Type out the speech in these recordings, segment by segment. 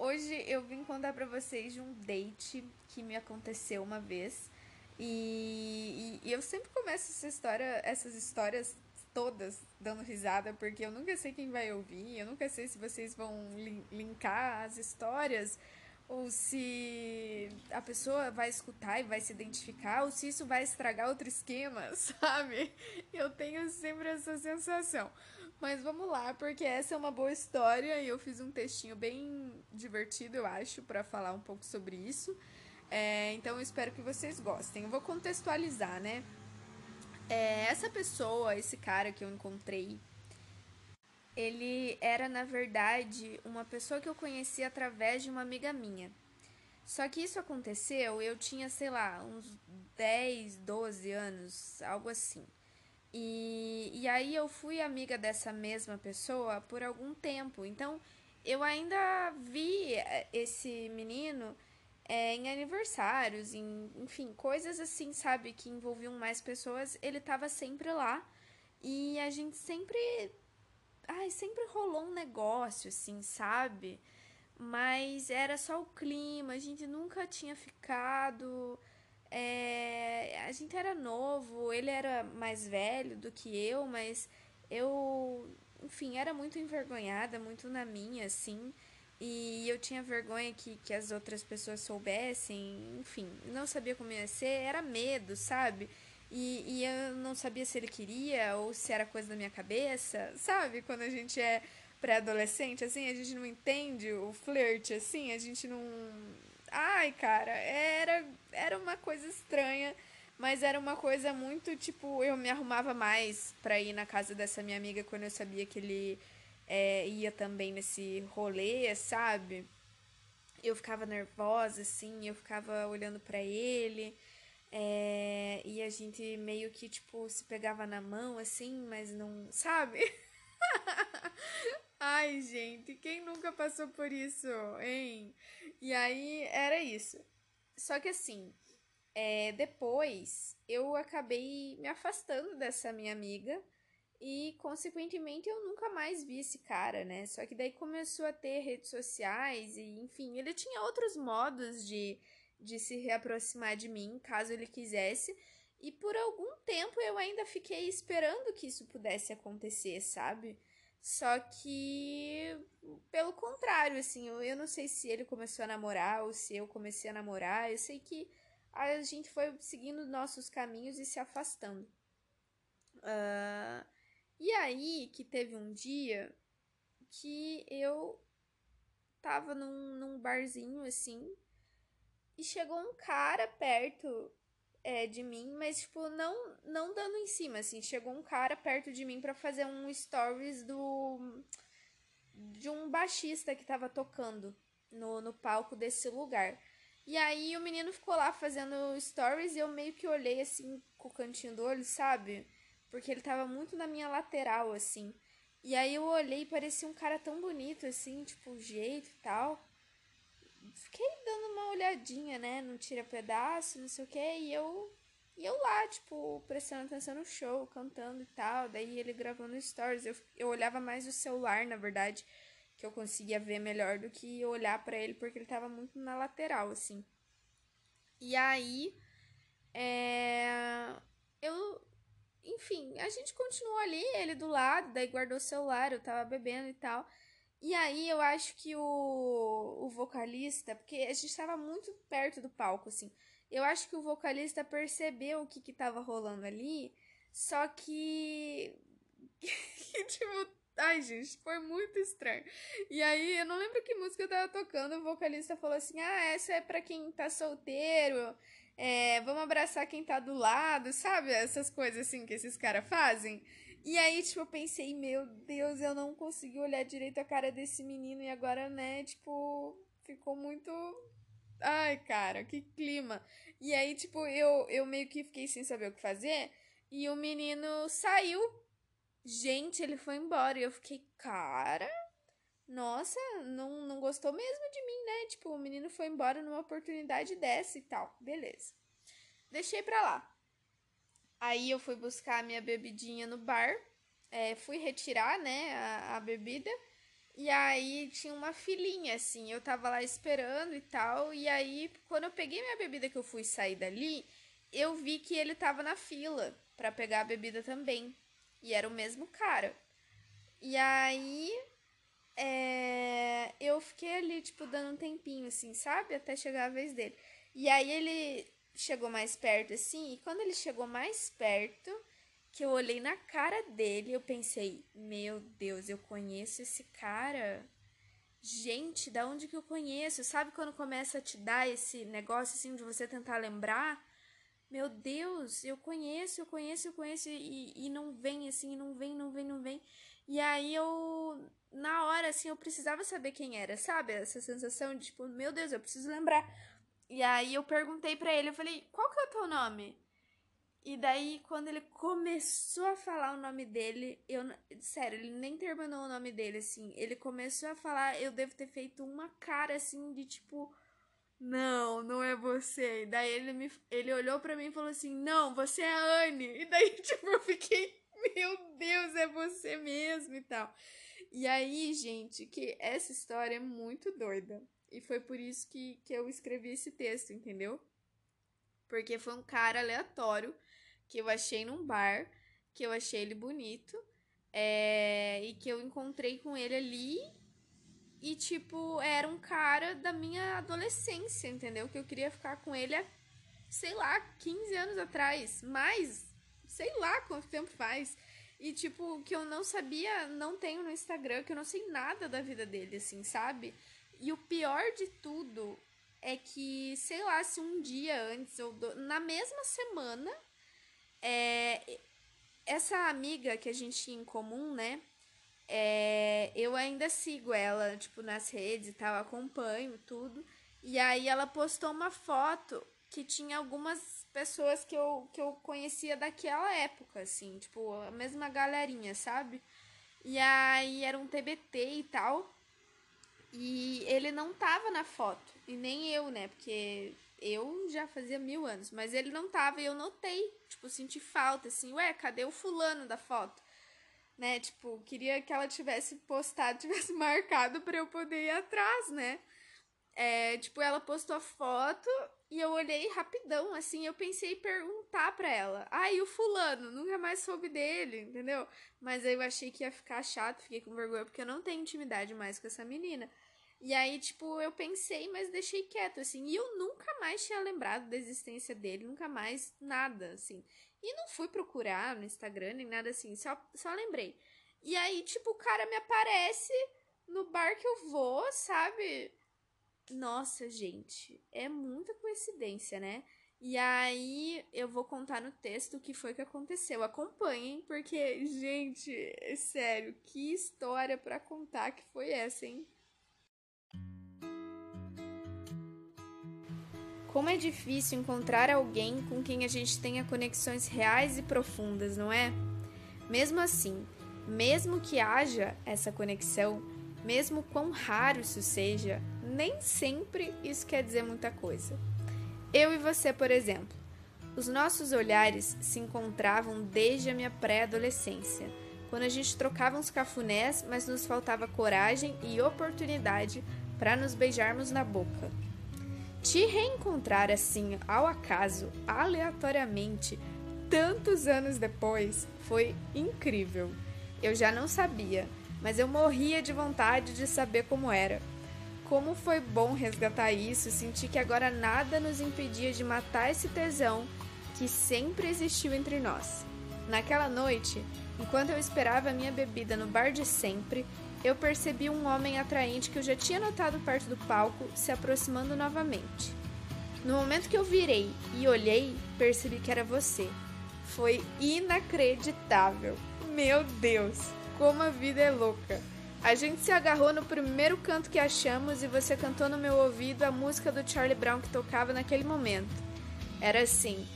Hoje eu vim contar pra vocês de um date que me aconteceu uma vez. E, e, e eu sempre começo essa história, essas histórias todas dando risada, porque eu nunca sei quem vai ouvir, eu nunca sei se vocês vão linkar as histórias ou se a pessoa vai escutar e vai se identificar, ou se isso vai estragar outro esquema, sabe? Eu tenho sempre essa sensação. Mas vamos lá, porque essa é uma boa história e eu fiz um textinho bem divertido, eu acho, para falar um pouco sobre isso. É, então eu espero que vocês gostem. Eu vou contextualizar, né? É, essa pessoa, esse cara que eu encontrei, ele era, na verdade, uma pessoa que eu conheci através de uma amiga minha. Só que isso aconteceu, eu tinha, sei lá, uns 10, 12 anos, algo assim. E, e aí eu fui amiga dessa mesma pessoa por algum tempo. Então eu ainda vi eh, esse menino é, em aniversários, em, enfim, coisas assim, sabe, que envolviam mais pessoas. Ele tava sempre lá. E a gente sempre ai, sempre rolou um negócio, assim, sabe? Mas era só o clima, a gente nunca tinha ficado. É, a gente era novo, ele era mais velho do que eu, mas eu, enfim, era muito envergonhada, muito na minha, assim. E eu tinha vergonha que, que as outras pessoas soubessem, enfim, não sabia como ia ser, era medo, sabe? E, e eu não sabia se ele queria ou se era coisa da minha cabeça, sabe? Quando a gente é pré-adolescente, assim, a gente não entende o flerte, assim, a gente não. Ai, cara, era, era uma coisa estranha, mas era uma coisa muito tipo. Eu me arrumava mais pra ir na casa dessa minha amiga quando eu sabia que ele é, ia também nesse rolê, sabe? Eu ficava nervosa, assim, eu ficava olhando para ele. É, e a gente meio que, tipo, se pegava na mão, assim, mas não. Sabe? Ai, gente, quem nunca passou por isso, hein? E aí era isso. Só que assim, é, depois eu acabei me afastando dessa minha amiga e, consequentemente, eu nunca mais vi esse cara, né? Só que daí começou a ter redes sociais e, enfim, ele tinha outros modos de de se reaproximar de mim, caso ele quisesse. E por algum tempo eu ainda fiquei esperando que isso pudesse acontecer, sabe? Só que, pelo contrário, assim, eu, eu não sei se ele começou a namorar ou se eu comecei a namorar. Eu sei que a gente foi seguindo nossos caminhos e se afastando. Uh, e aí que teve um dia que eu tava num, num barzinho assim, e chegou um cara perto é, de mim, mas, tipo, não, não dando em cima, assim. Chegou um cara perto de mim para fazer um stories do. de um baixista que tava tocando no, no palco desse lugar. E aí o menino ficou lá fazendo stories e eu meio que olhei assim com o cantinho do olho, sabe? Porque ele tava muito na minha lateral, assim. E aí eu olhei e parecia um cara tão bonito, assim, tipo, jeito e tal fiquei dando uma olhadinha, né, no tira pedaço, não sei o que, e eu e eu lá, tipo, prestando atenção no show, cantando e tal, daí ele gravando stories, eu, eu olhava mais o celular, na verdade, que eu conseguia ver melhor do que olhar para ele, porque ele tava muito na lateral, assim. E aí, é... eu, enfim, a gente continuou ali, ele do lado, daí guardou o celular, eu tava bebendo e tal. E aí eu acho que o, o vocalista, porque a gente estava muito perto do palco, assim. Eu acho que o vocalista percebeu o que, que tava rolando ali, só que. que, tipo, ai, gente, foi muito estranho. E aí, eu não lembro que música eu tava tocando, o vocalista falou assim: ah, essa é pra quem tá solteiro, é, vamos abraçar quem tá do lado, sabe? Essas coisas assim que esses caras fazem. E aí, tipo, eu pensei, meu Deus, eu não consegui olhar direito a cara desse menino e agora, né, tipo, ficou muito Ai, cara, que clima. E aí, tipo, eu, eu meio que fiquei sem saber o que fazer. E o menino saiu. Gente, ele foi embora. E eu fiquei, cara. Nossa, não, não gostou mesmo de mim, né? Tipo, o menino foi embora numa oportunidade dessa e tal. Beleza. Deixei pra lá. Aí eu fui buscar a minha bebidinha no bar. É, fui retirar, né, a, a bebida. E aí tinha uma filinha, assim, eu tava lá esperando e tal. E aí, quando eu peguei minha bebida que eu fui sair dali, eu vi que ele tava na fila para pegar a bebida também. E era o mesmo cara. E aí, é, eu fiquei ali, tipo, dando um tempinho, assim, sabe? Até chegar a vez dele. E aí ele chegou mais perto, assim, e quando ele chegou mais perto, que eu olhei na cara dele, eu pensei, meu Deus, eu conheço esse cara. Gente, da onde que eu conheço? Sabe quando começa a te dar esse negócio assim de você tentar lembrar? Meu Deus, eu conheço, eu conheço, eu conheço e, e não vem assim, não vem, não vem, não vem. E aí eu, na hora assim, eu precisava saber quem era, sabe? Essa sensação de tipo, meu Deus, eu preciso lembrar. E aí eu perguntei para ele, eu falei, qual que é o teu nome? E daí, quando ele começou a falar o nome dele, eu. Sério, ele nem terminou o nome dele, assim. Ele começou a falar, eu devo ter feito uma cara assim de tipo. Não, não é você. E daí ele, me, ele olhou para mim e falou assim: Não, você é a Anne. E daí, tipo, eu fiquei, meu Deus, é você mesmo e tal. E aí, gente, que essa história é muito doida. E foi por isso que, que eu escrevi esse texto, entendeu? Porque foi um cara aleatório que eu achei num bar, que eu achei ele bonito, é, e que eu encontrei com ele ali. E, tipo, era um cara da minha adolescência, entendeu? Que eu queria ficar com ele há, sei lá, 15 anos atrás. Mais, sei lá quanto tempo faz. E, tipo, que eu não sabia, não tenho no Instagram, que eu não sei nada da vida dele, assim, sabe? E o pior de tudo é que, sei lá, se um dia antes ou do... na mesma semana é, essa amiga que a gente tinha em comum, né? É, eu ainda sigo ela, tipo, nas redes e tal, acompanho tudo. E aí ela postou uma foto que tinha algumas pessoas que eu, que eu conhecia daquela época, assim, tipo, a mesma galerinha, sabe? E aí era um TBT e tal. E ele não tava na foto, e nem eu, né? Porque eu já fazia mil anos, mas ele não tava e eu notei, tipo, senti falta, assim, ué, cadê o fulano da foto? Né, tipo, queria que ela tivesse postado, tivesse marcado para eu poder ir atrás, né? É, tipo, ela postou a foto e eu olhei rapidão, assim, eu pensei em perguntar pra ela. Ah, e o fulano? Nunca mais soube dele, entendeu? Mas eu achei que ia ficar chato, fiquei com vergonha, porque eu não tenho intimidade mais com essa menina. E aí, tipo, eu pensei, mas deixei quieto, assim. E eu nunca mais tinha lembrado da existência dele, nunca mais nada, assim. E não fui procurar no Instagram nem nada assim, só, só lembrei. E aí, tipo, o cara me aparece no bar que eu vou, sabe? Nossa, gente, é muita coincidência, né? E aí eu vou contar no texto o que foi que aconteceu. Acompanhem, porque, gente, é sério, que história para contar que foi essa, hein? Como é difícil encontrar alguém com quem a gente tenha conexões reais e profundas, não é? Mesmo assim, mesmo que haja essa conexão, mesmo quão raro isso seja, nem sempre isso quer dizer muita coisa. Eu e você, por exemplo, os nossos olhares se encontravam desde a minha pré-adolescência, quando a gente trocava uns cafunés, mas nos faltava coragem e oportunidade para nos beijarmos na boca. Te reencontrar assim, ao acaso, aleatoriamente, tantos anos depois, foi incrível. Eu já não sabia, mas eu morria de vontade de saber como era. Como foi bom resgatar isso, sentir que agora nada nos impedia de matar esse tesão que sempre existiu entre nós. Naquela noite, enquanto eu esperava minha bebida no bar de sempre, eu percebi um homem atraente que eu já tinha notado perto do palco se aproximando novamente. No momento que eu virei e olhei, percebi que era você. Foi inacreditável. Meu Deus, como a vida é louca. A gente se agarrou no primeiro canto que achamos e você cantou no meu ouvido a música do Charlie Brown que tocava naquele momento. Era assim.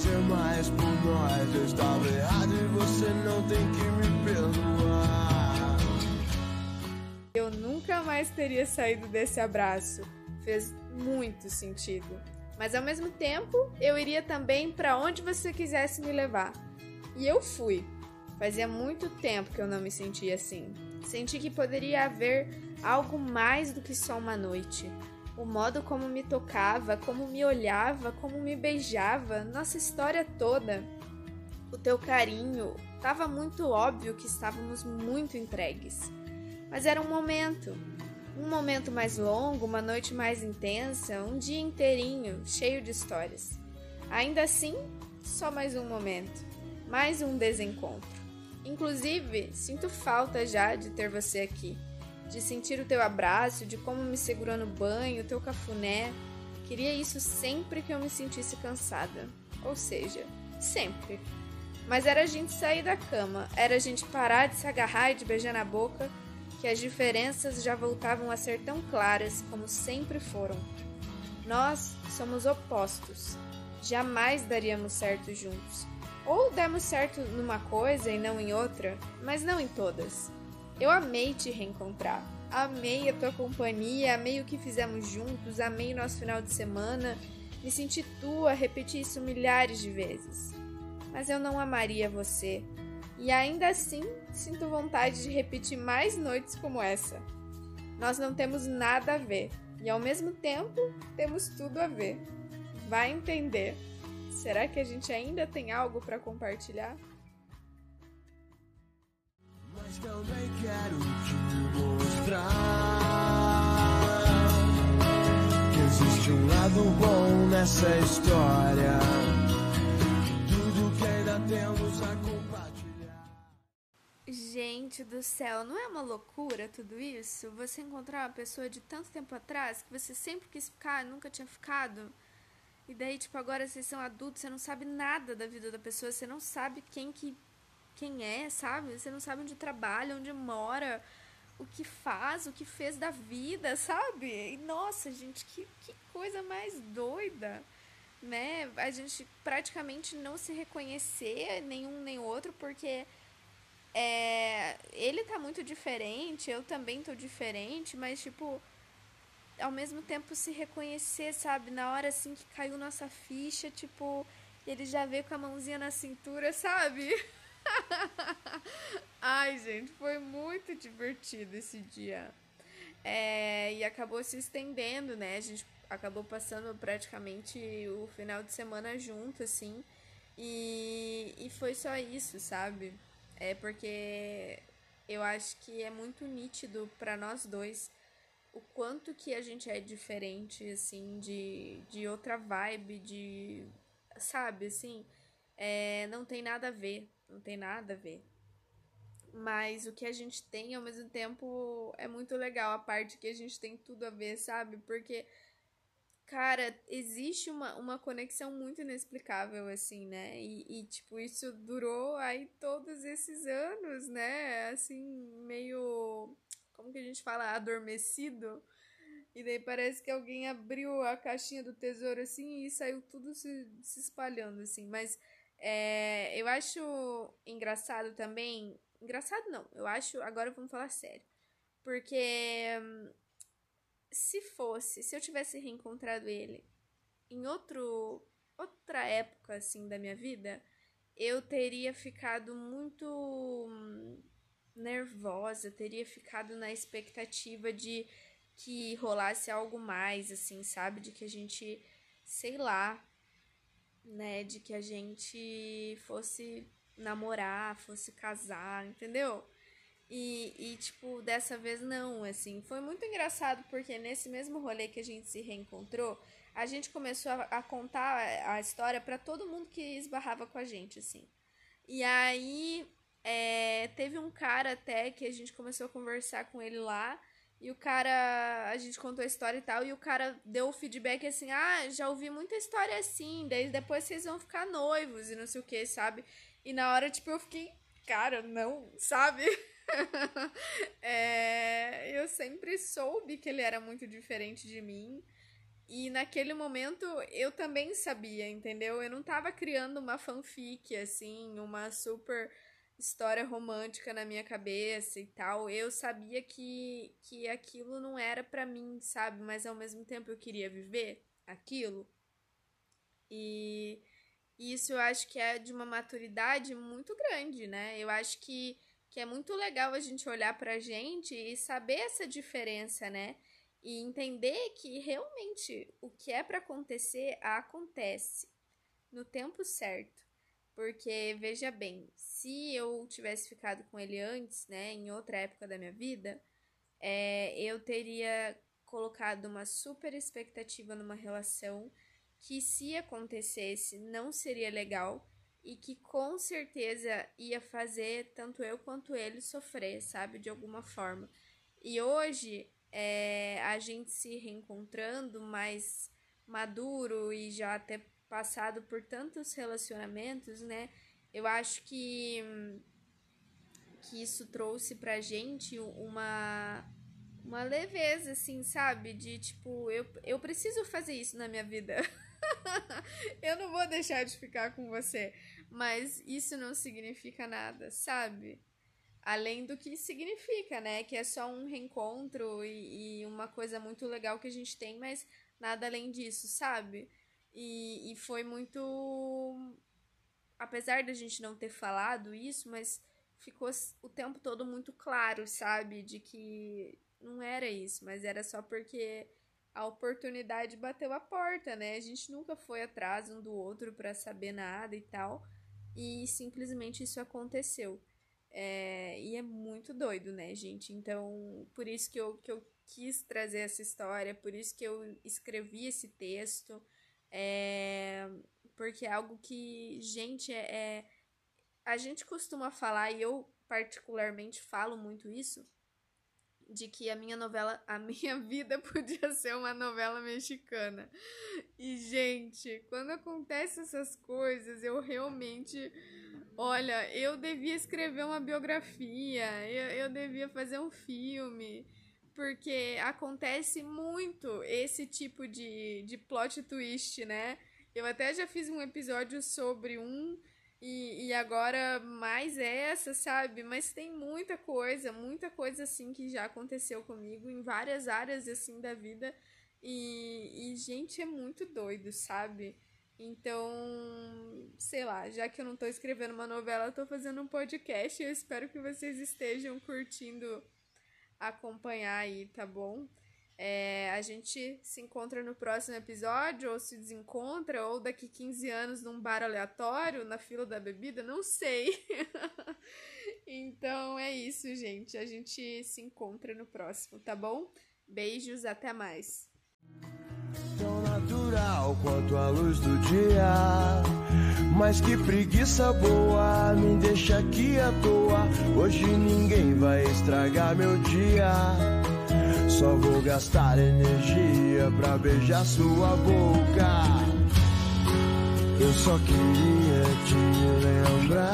fazer mais por nós. Eu estava errado e você não tem que me perdoar. Eu nunca mais teria saído desse abraço. Fez muito sentido. Mas ao mesmo tempo, eu iria também para onde você quisesse me levar. E eu fui. Fazia muito tempo que eu não me sentia assim. Senti que poderia haver algo mais do que só uma noite o modo como me tocava, como me olhava, como me beijava, nossa história toda. O teu carinho, estava muito óbvio que estávamos muito entregues. Mas era um momento, um momento mais longo, uma noite mais intensa, um dia inteirinho, cheio de histórias. Ainda assim, só mais um momento, mais um desencontro. Inclusive, sinto falta já de ter você aqui de sentir o teu abraço, de como me segurou no banho, o teu cafuné. Queria isso sempre que eu me sentisse cansada. Ou seja, sempre. Mas era a gente sair da cama, era a gente parar de se agarrar e de beijar na boca, que as diferenças já voltavam a ser tão claras como sempre foram. Nós somos opostos. Jamais daríamos certo juntos. Ou demos certo numa coisa e não em outra, mas não em todas. Eu amei te reencontrar. Amei a tua companhia, amei o que fizemos juntos, amei nosso final de semana. Me senti tua, repeti isso milhares de vezes. Mas eu não amaria você. E ainda assim, sinto vontade de repetir mais noites como essa. Nós não temos nada a ver e ao mesmo tempo temos tudo a ver. Vai entender. Será que a gente ainda tem algo para compartilhar? mas também quero te mostrar que existe um lado bom nessa história. Tudo que ainda temos a compartilhar. Gente do céu, não é uma loucura tudo isso? Você encontrar uma pessoa de tanto tempo atrás que você sempre quis ficar, nunca tinha ficado. E daí, tipo, agora vocês são adultos, você não sabe nada da vida da pessoa, você não sabe quem que quem é, sabe? Você não sabe onde trabalha, onde mora, o que faz, o que fez da vida, sabe? E nossa, gente, que, que coisa mais doida, né? A gente praticamente não se reconhecer nenhum nem outro, porque é, ele tá muito diferente, eu também tô diferente, mas tipo, ao mesmo tempo se reconhecer, sabe? Na hora assim que caiu nossa ficha, tipo, ele já veio com a mãozinha na cintura, sabe? Ai, gente, foi muito divertido esse dia. É, e acabou se estendendo, né? A gente acabou passando praticamente o final de semana junto, assim. E, e foi só isso, sabe? É porque eu acho que é muito nítido para nós dois o quanto que a gente é diferente, assim, de, de outra vibe, de. Sabe, assim? É, não tem nada a ver não tem nada a ver. Mas o que a gente tem, ao mesmo tempo, é muito legal a parte que a gente tem tudo a ver, sabe? Porque, cara, existe uma, uma conexão muito inexplicável, assim, né? E, e, tipo, isso durou aí todos esses anos, né? Assim, meio. Como que a gente fala? Adormecido. E daí parece que alguém abriu a caixinha do tesouro assim e saiu tudo se, se espalhando, assim. Mas é, eu acho engraçado também. Engraçado não, eu acho. Agora vamos falar sério. Porque se fosse, se eu tivesse reencontrado ele em outro outra época assim da minha vida, eu teria ficado muito nervosa, teria ficado na expectativa de que rolasse algo mais assim, sabe, de que a gente, sei lá, né, de que a gente fosse namorar, fosse casar, entendeu? E, e, tipo, dessa vez não, assim. Foi muito engraçado porque nesse mesmo rolê que a gente se reencontrou, a gente começou a, a contar a história para todo mundo que esbarrava com a gente, assim. E aí, é, teve um cara até que a gente começou a conversar com ele lá E o cara, a gente contou a história e tal, e o cara deu o feedback assim: ah, já ouvi muita história assim, daí depois vocês vão ficar noivos e não sei o que, sabe? E na hora, tipo, eu fiquei, cara, não, sabe? é, eu sempre soube que ele era muito diferente de mim. E naquele momento eu também sabia, entendeu? Eu não tava criando uma fanfic, assim, uma super história romântica na minha cabeça e tal. Eu sabia que, que aquilo não era para mim, sabe? Mas ao mesmo tempo eu queria viver aquilo. E isso eu acho que é de uma maturidade muito grande, né? Eu acho que, que é muito legal a gente olhar pra gente e saber essa diferença, né? E entender que realmente o que é para acontecer acontece no tempo certo. Porque, veja bem, se eu tivesse ficado com ele antes, né, em outra época da minha vida, é, eu teria colocado uma super expectativa numa relação que, se acontecesse, não seria legal e que com certeza ia fazer tanto eu quanto ele sofrer, sabe, de alguma forma. E hoje, é, a gente se reencontrando mais maduro e já ter passado por tantos relacionamentos, né? Eu acho que, que isso trouxe pra gente uma, uma leveza, assim, sabe? De tipo, eu, eu preciso fazer isso na minha vida. eu não vou deixar de ficar com você. Mas isso não significa nada, sabe? Além do que significa, né? Que é só um reencontro e, e uma coisa muito legal que a gente tem, mas nada além disso, sabe? E, e foi muito. Apesar da gente não ter falado isso, mas ficou o tempo todo muito claro, sabe? De que não era isso, mas era só porque a oportunidade bateu a porta, né? A gente nunca foi atrás um do outro para saber nada e tal. E simplesmente isso aconteceu. É, e é muito doido, né, gente? Então, por isso que eu, que eu quis trazer essa história, por isso que eu escrevi esse texto. É, porque é algo que, gente, é, é, a gente costuma falar, e eu particularmente falo muito isso, de que a minha novela, a minha vida podia ser uma novela mexicana. E, gente, quando acontecem essas coisas, eu realmente. Olha, eu devia escrever uma biografia, eu, eu devia fazer um filme porque acontece muito esse tipo de, de plot twist, né? Eu até já fiz um episódio sobre um e, e agora mais essa, sabe? Mas tem muita coisa, muita coisa assim que já aconteceu comigo em várias áreas assim da vida. E, e gente, é muito doido, sabe? Então, sei lá, já que eu não tô escrevendo uma novela, eu tô fazendo um podcast e eu espero que vocês estejam curtindo acompanhar aí, tá bom? É, a gente se encontra no próximo episódio, ou se desencontra, ou daqui 15 anos num bar aleatório, na fila da bebida, não sei. então é isso, gente. A gente se encontra no próximo, tá bom? Beijos, até mais. Tão natural quanto a luz do dia. Mas que preguiça boa, me deixa aqui à toa. Hoje ninguém vai estragar meu dia. Só vou gastar energia pra beijar sua boca. Eu só queria te lembrar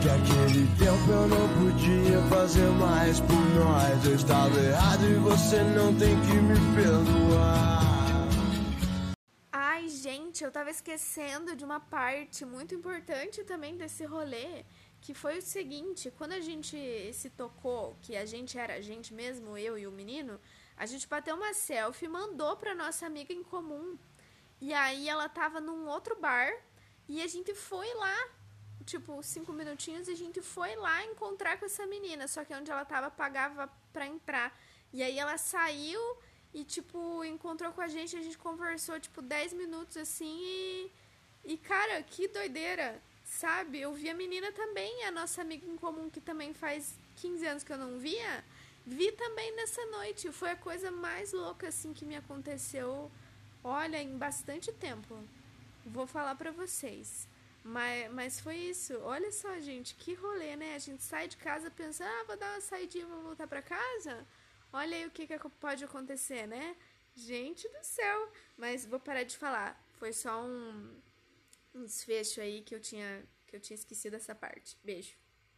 que aquele tempo eu não podia fazer mais por nós. Eu estava errado e você não tem que me perdoar. Ai, gente, eu tava esquecendo de uma parte muito importante também desse rolê, que foi o seguinte, quando a gente se tocou, que a gente era a gente mesmo, eu e o menino, a gente bateu uma selfie e mandou pra nossa amiga em comum. E aí ela tava num outro bar e a gente foi lá tipo, cinco minutinhos e a gente foi lá encontrar com essa menina. Só que onde ela tava, pagava pra entrar. E aí ela saiu e, tipo, encontrou com a gente, a gente conversou, tipo, 10 minutos assim e. E, cara, que doideira, Sabe? Eu vi a menina também, a nossa amiga em comum, que também faz 15 anos que eu não via. Vi também nessa noite. Foi a coisa mais louca, assim, que me aconteceu. Olha, em bastante tempo. Vou falar pra vocês. Mas, mas foi isso. Olha só, gente, que rolê, né? A gente sai de casa pensando, ah, vou dar uma saidinha, vou voltar para casa. Olha aí o que, que pode acontecer, né? Gente do céu! Mas vou parar de falar. Foi só um, um desfecho aí que eu tinha que eu tinha esquecido essa parte. Beijo.